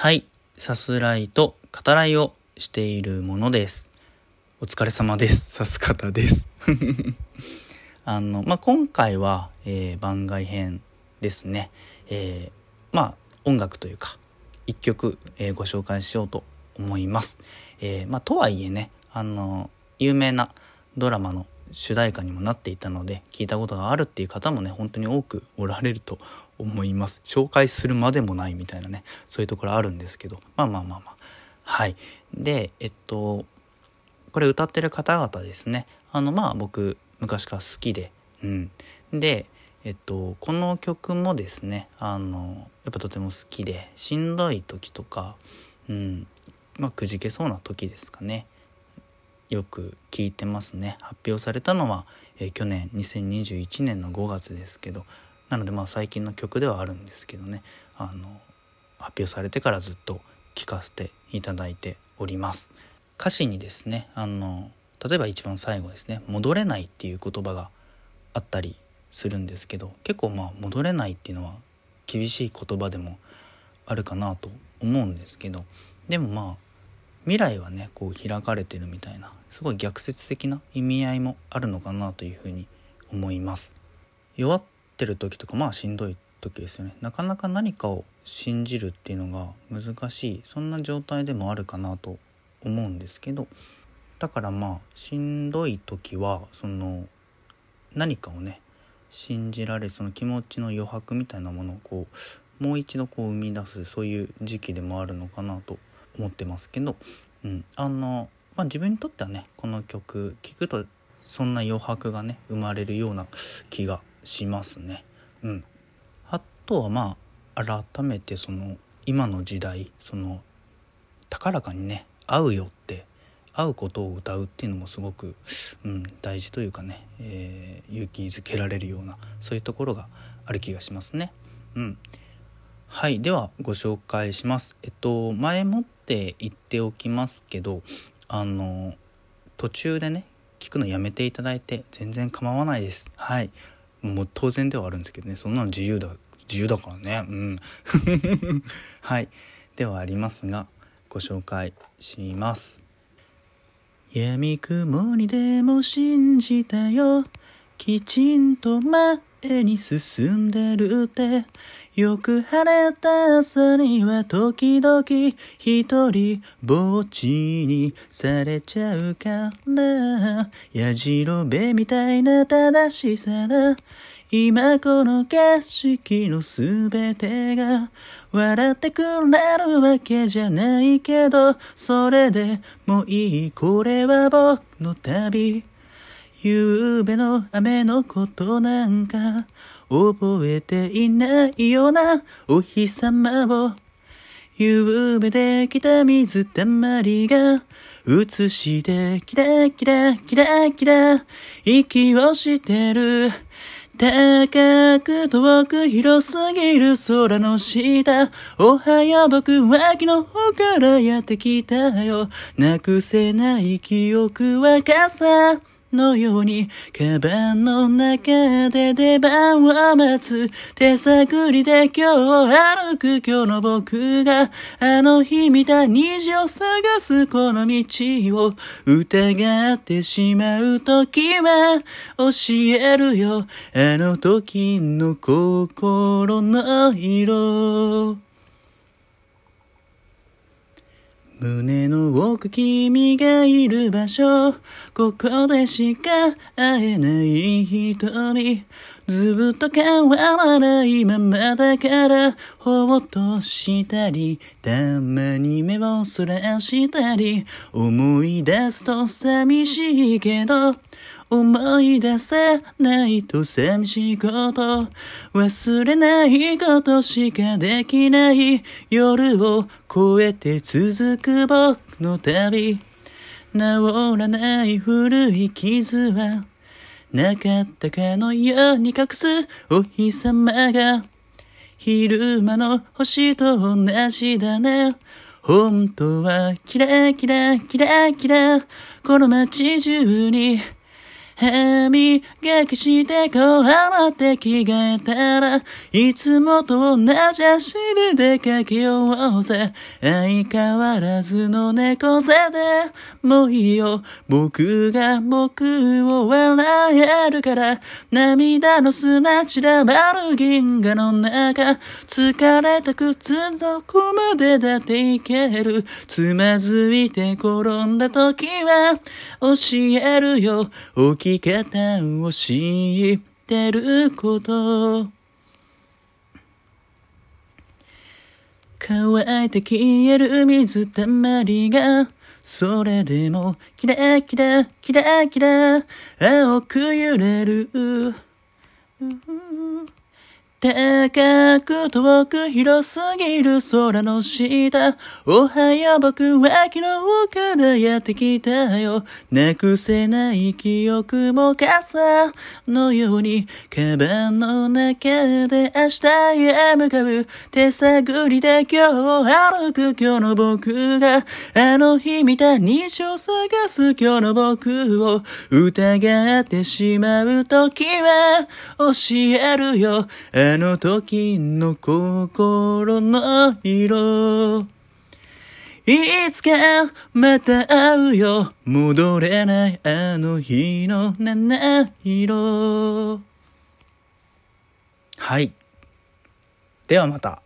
はい、さすらいと語らいをしているものです。お疲れ様です。さす方です。あの、まあ、今回は、えー番外編ですね。えーまあ、音楽というか、一曲、えーご紹介しようと思います。えーまあ、とはいえね、あの、有名なドラマの主題歌にもなっていたので、聞いたことがあるっていう方もね、本当に多くおられると思います。紹介するまでもないみたいなね、そういうところあるんですけど、まあまあまあまあ。はい。で、えっと、これ歌ってる方々ですね。あの、まあ僕、昔から好きで、うん。で、えっと、この曲もですね、あの、やっぱとても好きで、しんどい時とか、うん、まあくじけそうな時ですかね。よく聞いてますね。発表されたのは、えー去年2021年の5月ですけど、なのでまあ最近の曲ではあるんですけどね、あの、発表されてからずっと聴かせていただいております。歌詞にですね、あの、例えば一番最後ですね、戻れないっていう言葉があったりするんですけど、結構まあ戻れないっていうのは厳しい言葉でもあるかなと思うんですけど、でもまあ未来はねこう開かれてるみたいなすごい逆説的な意味合いもあるのかなというふうに思います。弱ってる時とかまあしんどい時ですよね。なかなか何かを信じるっていうのが難しいそんな状態でもあるかなと思うんですけど。だからまあしんどい時はその何かをね信じられるその気持ちの余白みたいなものをこうもう一度こう生み出すそういう時期でもあるのかなと思ってますけど、うん、あの、まあ、自分にとってはねこの曲聴くとそんな余白がね生まれるような気がしますね。うん、あとはまあ改めてその今の時代その高らかにね会うよって会うことを歌うっていうのもすごく、うん、大事というかね、えー勇気づけられるようなそういうところがある気がしますね。うん、はいではご紹介します。えっと前もって言っておきますけどあの途中でね聞くのやめていただいて全然構わないです。はい。もう当然ではあるんですけどねそんなの自由だ自由だからね。うん。はい。ではありますがご紹介します。闇雲にでも信じたよ。きちんと待前に進んでるってよく晴れた朝には時々一人ぼっちにされちゃうからやじろべみたいな正しさだ。今この景色のすべてが笑ってくれるわけじゃないけどそれでもいい。これは僕の旅。夕べの雨のことなんか覚えていないようなお日様を。夕べできた水たまりが映してキラキラキラキラ息をしてる。高く遠く広すぎる空の下おはよう僕は昨日からやってきたよ。なくせない記憶は傘。のように、カバンの中で出番を待つ。手探りで今日歩く今日の僕が、あの日見た虹を探すこの道を疑ってしまう時は教えるよ。あの時の心の色。胸の奥君がいる場所。ここでしか会えない人。にずっと変わらないままだからほっとしたりたまに目をそらしたり思い出すと寂しいけど思い出せないと寂しいこと忘れないことしかできない夜を越えて続く僕の旅治らない古い傷はなかったかのように隠すお日様が。昼間の星と同じだね。本当はキラキラキラキラ。この街中に歯磨きしてこう洗って着替えたらいつもと同じ足で出かけようぜ相変わらずの猫背でもういいよ。僕が僕を笑えるから涙の砂散らばる銀河の中疲れた靴どこまでだっていける。つまずいて転んだ時は教えるよ起き方を知ってること。乾いて消える水たまりがそれでもキラキラキラキラ青く揺れる。高く遠く広すぎる空の下。おはよう僕は昨日からやってきたよ。なくせない記憶も傘のように、カバンの中で明日へ向かう。手探りで今日歩く今日の僕が、あの日見た虹を探す今日の僕を疑ってしまう時は教えるよ。あの時の心の色。いつかまた会うよ。戻れないあの日の七色。はい。ではまた。